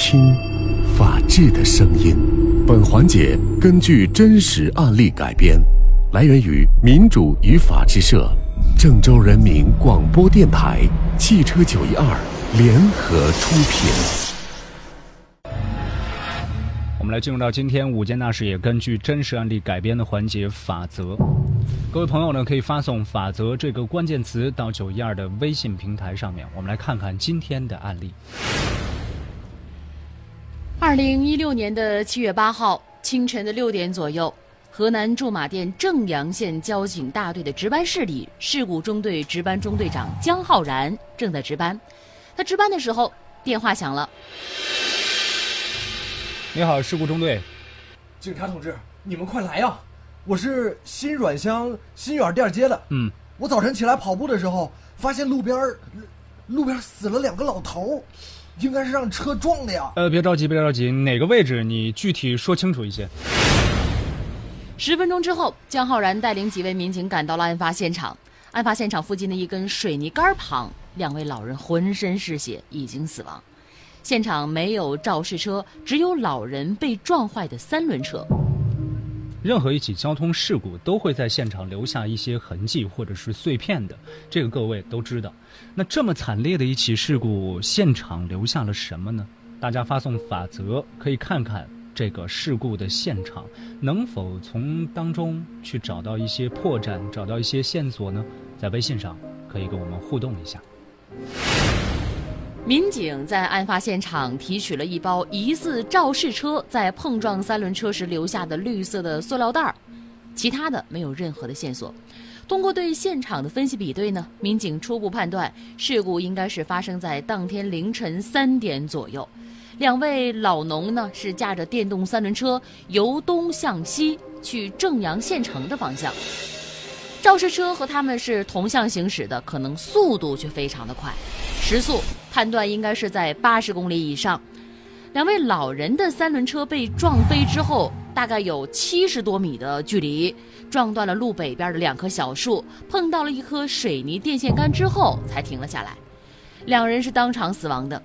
听法治的声音。本环节根据真实案例改编，来源于民主与法治社、郑州人民广播电台、汽车九一二联合出品。我们来进入到今天五件大事也根据真实案例改编的环节法则。各位朋友呢，可以发送“法则”这个关键词到九一二的微信平台上面，我们来看看今天的案例。二零一六年的七月八号清晨的六点左右，河南驻马店正阳县交警大队的值班室里，事故中队值班中队长江浩然正在值班。他值班的时候，电话响了。你好，事故中队。警察同志，你们快来呀！我是新阮乡新远店街的。嗯，我早晨起来跑步的时候，发现路边路边死了两个老头，应该是让车撞的呀。呃，别着急，别着急，哪个位置？你具体说清楚一些。十分钟之后，江浩然带领几位民警赶到了案发现场。案发现场附近的一根水泥杆旁，两位老人浑身是血，已经死亡。现场没有肇事车，只有老人被撞坏的三轮车。任何一起交通事故都会在现场留下一些痕迹或者是碎片的，这个各位都知道。那这么惨烈的一起事故，现场留下了什么呢？大家发送法则，可以看看这个事故的现场能否从当中去找到一些破绽，找到一些线索呢？在微信上可以跟我们互动一下。民警在案发现场提取了一包疑似肇事车在碰撞三轮车时留下的绿色的塑料袋儿，其他的没有任何的线索。通过对现场的分析比对呢，民警初步判断事故应该是发生在当天凌晨三点左右。两位老农呢是驾着电动三轮车由东向西去正阳县城的方向，肇事车和他们是同向行驶的，可能速度却非常的快，时速。判断应该是在八十公里以上。两位老人的三轮车被撞飞之后，大概有七十多米的距离，撞断了路北边的两棵小树，碰到了一棵水泥电线杆之后才停了下来。两人是当场死亡的。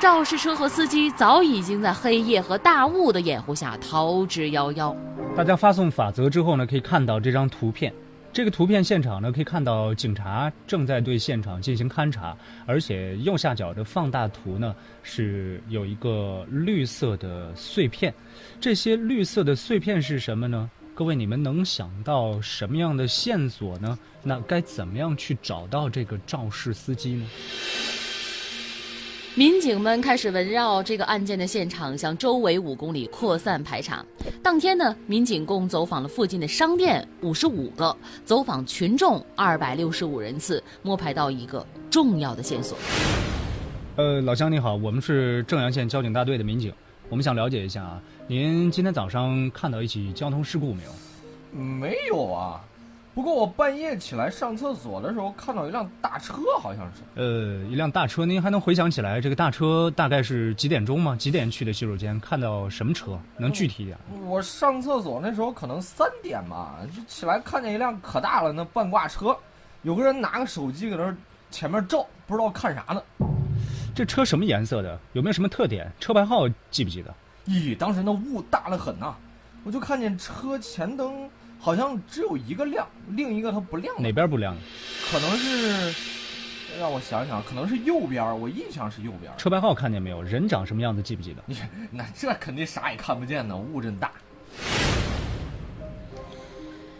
肇事车和司机早已经在黑夜和大雾的掩护下逃之夭夭。大家发送法则之后呢，可以看到这张图片。这个图片现场呢，可以看到警察正在对现场进行勘查，而且右下角的放大图呢是有一个绿色的碎片。这些绿色的碎片是什么呢？各位，你们能想到什么样的线索呢？那该怎么样去找到这个肇事司机呢？民警们开始围绕这个案件的现场向周围五公里扩散排查。当天呢，民警共走访了附近的商店五十五个，走访群众二百六十五人次，摸排到一个重要的线索。呃，老乡你好，我们是正阳县交警大队的民警，我们想了解一下啊，您今天早上看到一起交通事故没有？没有啊。不过我半夜起来上厕所的时候，看到一辆大车，好像是。呃，一辆大车，您还能回想起来这个大车大概是几点钟吗？几点去的洗手间？看到什么车？能具体一点？我上厕所那时候可能三点吧，就起来看见一辆可大了那半挂车，有个人拿个手机搁那前面照，不知道看啥呢。这车什么颜色的？有没有什么特点？车牌号记不记得？咦，当时那雾大得很呐，我就看见车前灯。好像只有一个亮，另一个它不亮。哪边不亮？可能是，让我想想，可能是右边。我印象是右边。车牌号看见没有？人长什么样子？记不记得？你那这肯定啥也看不见呢，雾真大。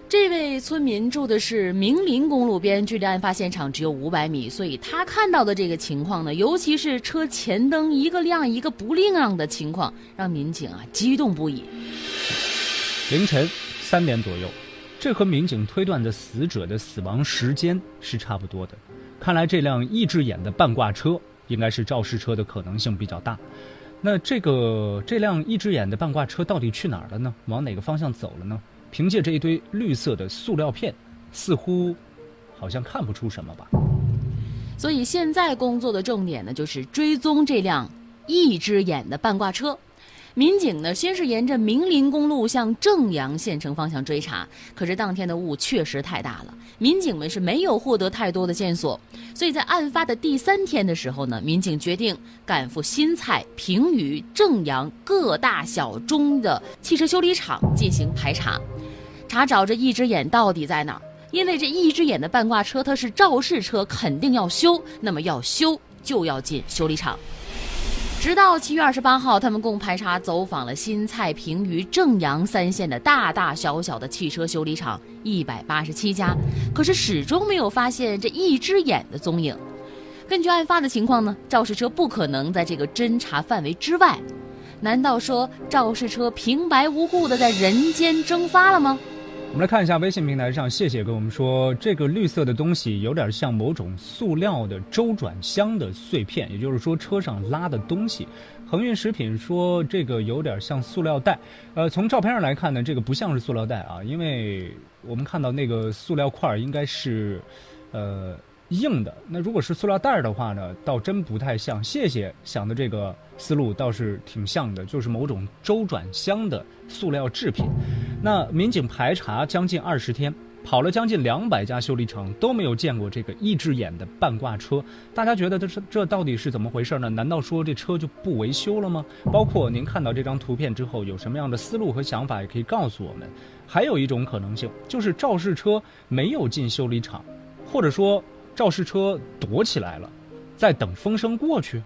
这位村民住的是明林公路边，距离案发现场只有五百米，所以他看到的这个情况呢，尤其是车前灯一个亮一个不亮的情况，让民警啊激动不已。凌晨。三点左右，这和民警推断的死者的死亡时间是差不多的。看来这辆一只眼的半挂车应该是肇事车的可能性比较大。那这个这辆一只眼的半挂车到底去哪儿了呢？往哪个方向走了呢？凭借这一堆绿色的塑料片，似乎好像看不出什么吧。所以现在工作的重点呢，就是追踪这辆一只眼的半挂车。民警呢，先是沿着明林公路向正阳县城方向追查，可是当天的雾确实太大了，民警们是没有获得太多的线索，所以在案发的第三天的时候呢，民警决定赶赴新蔡、平舆、正阳各大小中的汽车修理厂进行排查，查找这一只眼到底在哪儿。因为这一只眼的半挂车它是肇事车，肯定要修，那么要修就要进修理厂。直到七月二十八号，他们共排查走访了新蔡、平舆、正阳三县的大大小小的汽车修理厂一百八十七家，可是始终没有发现这一只眼的踪影。根据案发的情况呢，肇事车不可能在这个侦查范围之外。难道说肇事车平白无故的在人间蒸发了吗？我们来看一下微信平台上，谢谢跟我们说，这个绿色的东西有点像某种塑料的周转箱的碎片，也就是说车上拉的东西。恒运食品说这个有点像塑料袋，呃，从照片上来看呢，这个不像是塑料袋啊，因为我们看到那个塑料块应该是，呃。硬的那如果是塑料袋的话呢，倒真不太像。谢谢想的这个思路倒是挺像的，就是某种周转箱的塑料制品。那民警排查将近二十天，跑了将近两百家修理厂，都没有见过这个一只眼的半挂车。大家觉得这是这到底是怎么回事呢？难道说这车就不维修了吗？包括您看到这张图片之后，有什么样的思路和想法，也可以告诉我们。还有一种可能性，就是肇事车没有进修理厂，或者说。肇事车躲起来了，在等风声过去，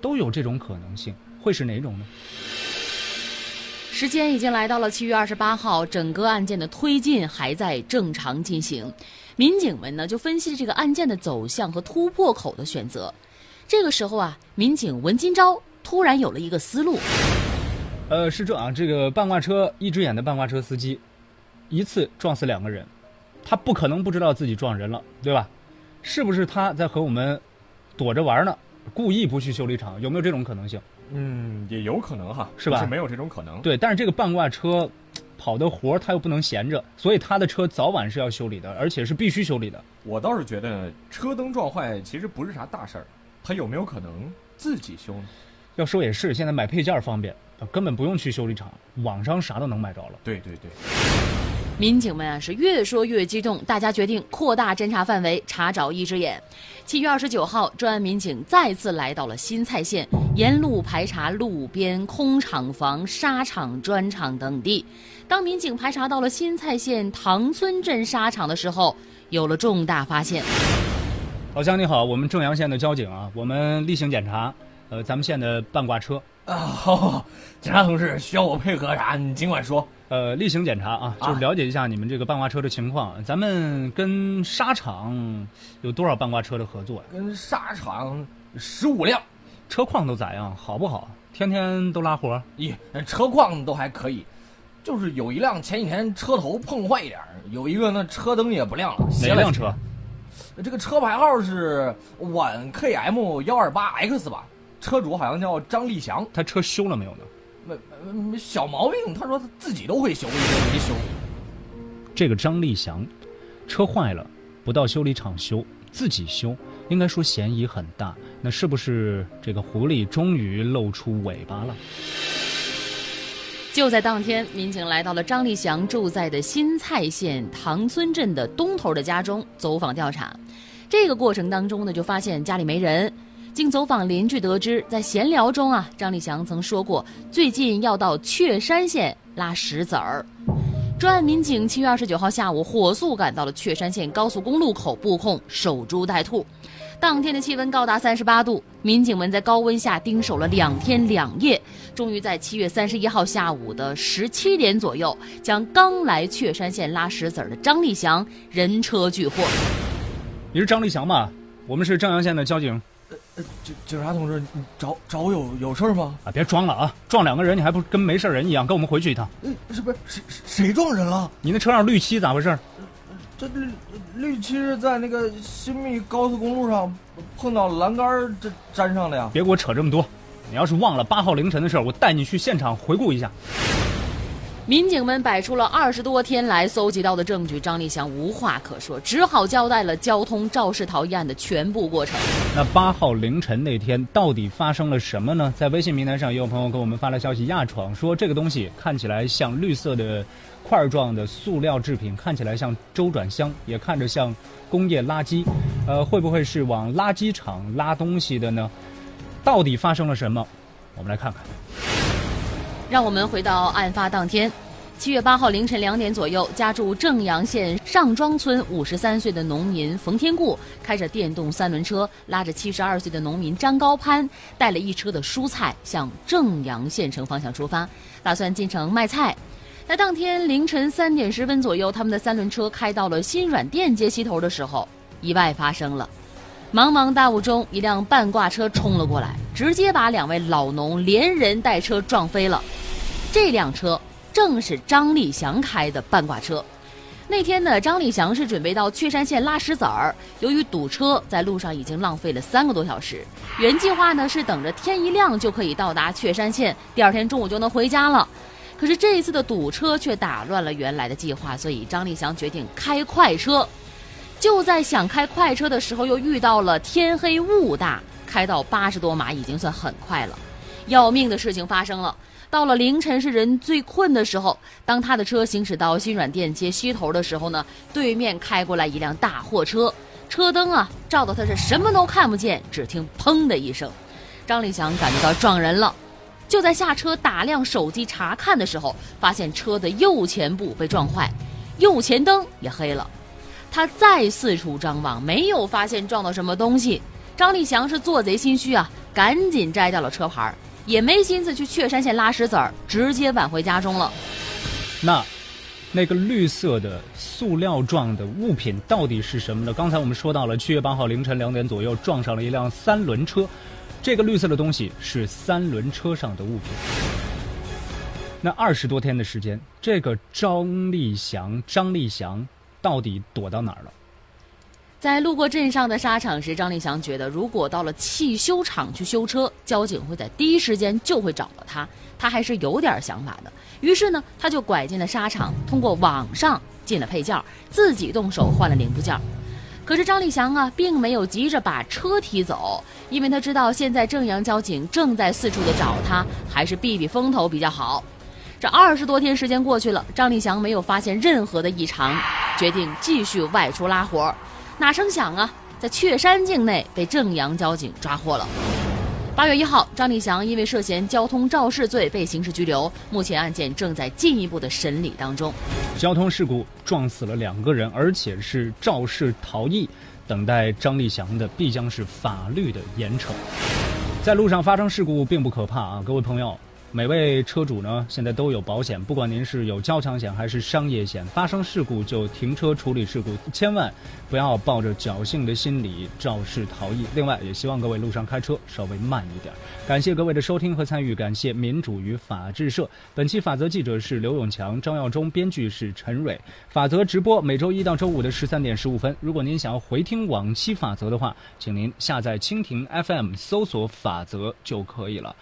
都有这种可能性，会是哪种呢？时间已经来到了七月二十八号，整个案件的推进还在正常进行。民警们呢就分析这个案件的走向和突破口的选择。这个时候啊，民警文金钊突然有了一个思路。呃，是这啊，这个半挂车一只眼的半挂车司机，一次撞死两个人。他不可能不知道自己撞人了，对吧？是不是他在和我们躲着玩呢？故意不去修理厂，有没有这种可能性？嗯，也有可能哈，是吧？是没有这种可能。对，但是这个半挂车 跑的活他又不能闲着，所以他的车早晚是要修理的，而且是必须修理的。我倒是觉得车灯撞坏其实不是啥大事儿，他有没有可能自己修呢？要说也是，现在买配件方便，根本不用去修理厂，网上啥都能买着了。对对对。民警们啊是越说越激动，大家决定扩大侦查范围，查找一只眼。七月二十九号，专案民警再次来到了新蔡县，沿路排查路边空厂房、沙场、砖厂等地。当民警排查到了新蔡县唐村镇沙场的时候，有了重大发现。老乡你好，我们正阳县的交警啊，我们例行检查，呃，咱们县的半挂车。啊，好，好好警察同志需要我配合啥？你尽管说。呃，例行检查啊，就是了解一下你们这个半挂车的情况。咱们跟沙场有多少半挂车的合作呀？跟沙场十五辆，车况都咋样？好不好？天天都拉活？咦，车况都还可以，就是有一辆前几天车头碰坏一点有一个那车灯也不亮了。哪辆车？这个车牌号是皖 KM 幺二八 X 吧？车主好像叫张立祥。他车修了没有呢？没没小毛病，他说他自己都会修，没修。这个张立祥，车坏了不到修理厂修，自己修，应该说嫌疑很大。那是不是这个狐狸终于露出尾巴了？就在当天，民警来到了张立祥住在的新蔡县唐村镇的东头的家中走访调查。这个过程当中呢，就发现家里没人。经走访邻居得知，在闲聊中啊，张立祥曾说过最近要到雀山县拉石子儿。专案民警七月二十九号下午火速赶到了雀山县高速公路口布控守株待兔。当天的气温高达三十八度，民警们在高温下盯守了两天两夜，终于在七月三十一号下午的十七点左右，将刚来雀山县拉石子儿的张立祥人车俱获。你是张立祥吧？我们是正阳县的交警。警警察同志，你找找我有有事吗？啊，别装了啊！撞两个人，你还不跟没事人一样？跟我们回去一趟。嗯，是不是谁谁撞人了？你那车上绿漆咋回事？这绿绿漆是在那个新密高速公路上碰到栏杆这粘上的呀。别给我扯这么多！你要是忘了八号凌晨的事我带你去现场回顾一下。民警们摆出了二十多天来搜集到的证据，张立祥无话可说，只好交代了交通肇事逃逸案的全部过程。那八号凌晨那天到底发生了什么呢？在微信平台上，也有朋友给我们发来消息，亚闯说这个东西看起来像绿色的块状的塑料制品，看起来像周转箱，也看着像工业垃圾，呃，会不会是往垃圾场拉东西的呢？到底发生了什么？我们来看看。让我们回到案发当天，七月八号凌晨两点左右，家住正阳县上庄村五十三岁的农民冯天固开着电动三轮车，拉着七十二岁的农民张高攀，带了一车的蔬菜向正阳县城方向出发，打算进城卖菜。在当天凌晨三点十分左右，他们的三轮车开到了新软店街西头的时候，意外发生了。茫茫大雾中，一辆半挂车冲了过来，直接把两位老农连人带车撞飞了。这辆车正是张立祥开的半挂车。那天呢，张立祥是准备到雀山县拉石子儿，由于堵车，在路上已经浪费了三个多小时。原计划呢是等着天一亮就可以到达雀山县，第二天中午就能回家了。可是这一次的堵车却打乱了原来的计划，所以张立祥决定开快车。就在想开快车的时候，又遇到了天黑雾大，开到八十多码已经算很快了。要命的事情发生了，到了凌晨是人最困的时候，当他的车行驶到新软店街西头的时候呢，对面开过来一辆大货车，车灯啊照的他是什么都看不见，只听砰的一声，张立祥感觉到撞人了，就在下车打量手机查看的时候，发现车的右前部被撞坏，右前灯也黑了。他再四处张望，没有发现撞到什么东西。张立祥是做贼心虚啊，赶紧摘掉了车牌，也没心思去雀山县拉石子儿，直接返回家中了。那，那个绿色的塑料状的物品到底是什么呢？刚才我们说到了，七月八号凌晨两点左右撞上了一辆三轮车，这个绿色的东西是三轮车上的物品。那二十多天的时间，这个张立祥，张立祥。到底躲到哪儿了？在路过镇上的沙场时，张立祥觉得，如果到了汽修厂去修车，交警会在第一时间就会找到他。他还是有点想法的。于是呢，他就拐进了沙场，通过网上进了配件，自己动手换了零部件。可是张立祥啊，并没有急着把车提走，因为他知道现在正阳交警正在四处的找他，还是避避风头比较好。这二十多天时间过去了，张立祥没有发现任何的异常。决定继续外出拉活，哪成想啊，在雀山境内被正阳交警抓获了。八月一号，张立祥因为涉嫌交通肇事罪被刑事拘留，目前案件正在进一步的审理当中。交通事故撞死了两个人，而且是肇事逃逸，等待张立祥的必将是法律的严惩。在路上发生事故并不可怕啊，各位朋友。每位车主呢，现在都有保险，不管您是有交强险还是商业险，发生事故就停车处理事故，千万不要抱着侥幸的心理肇事逃逸。另外，也希望各位路上开车稍微慢一点。感谢各位的收听和参与，感谢民主与法制社。本期法则记者是刘永强、张耀忠，编剧是陈蕊。法则直播每周一到周五的十三点十五分。如果您想要回听往期法则的话，请您下载蜻蜓 FM 搜索“法则”就可以了。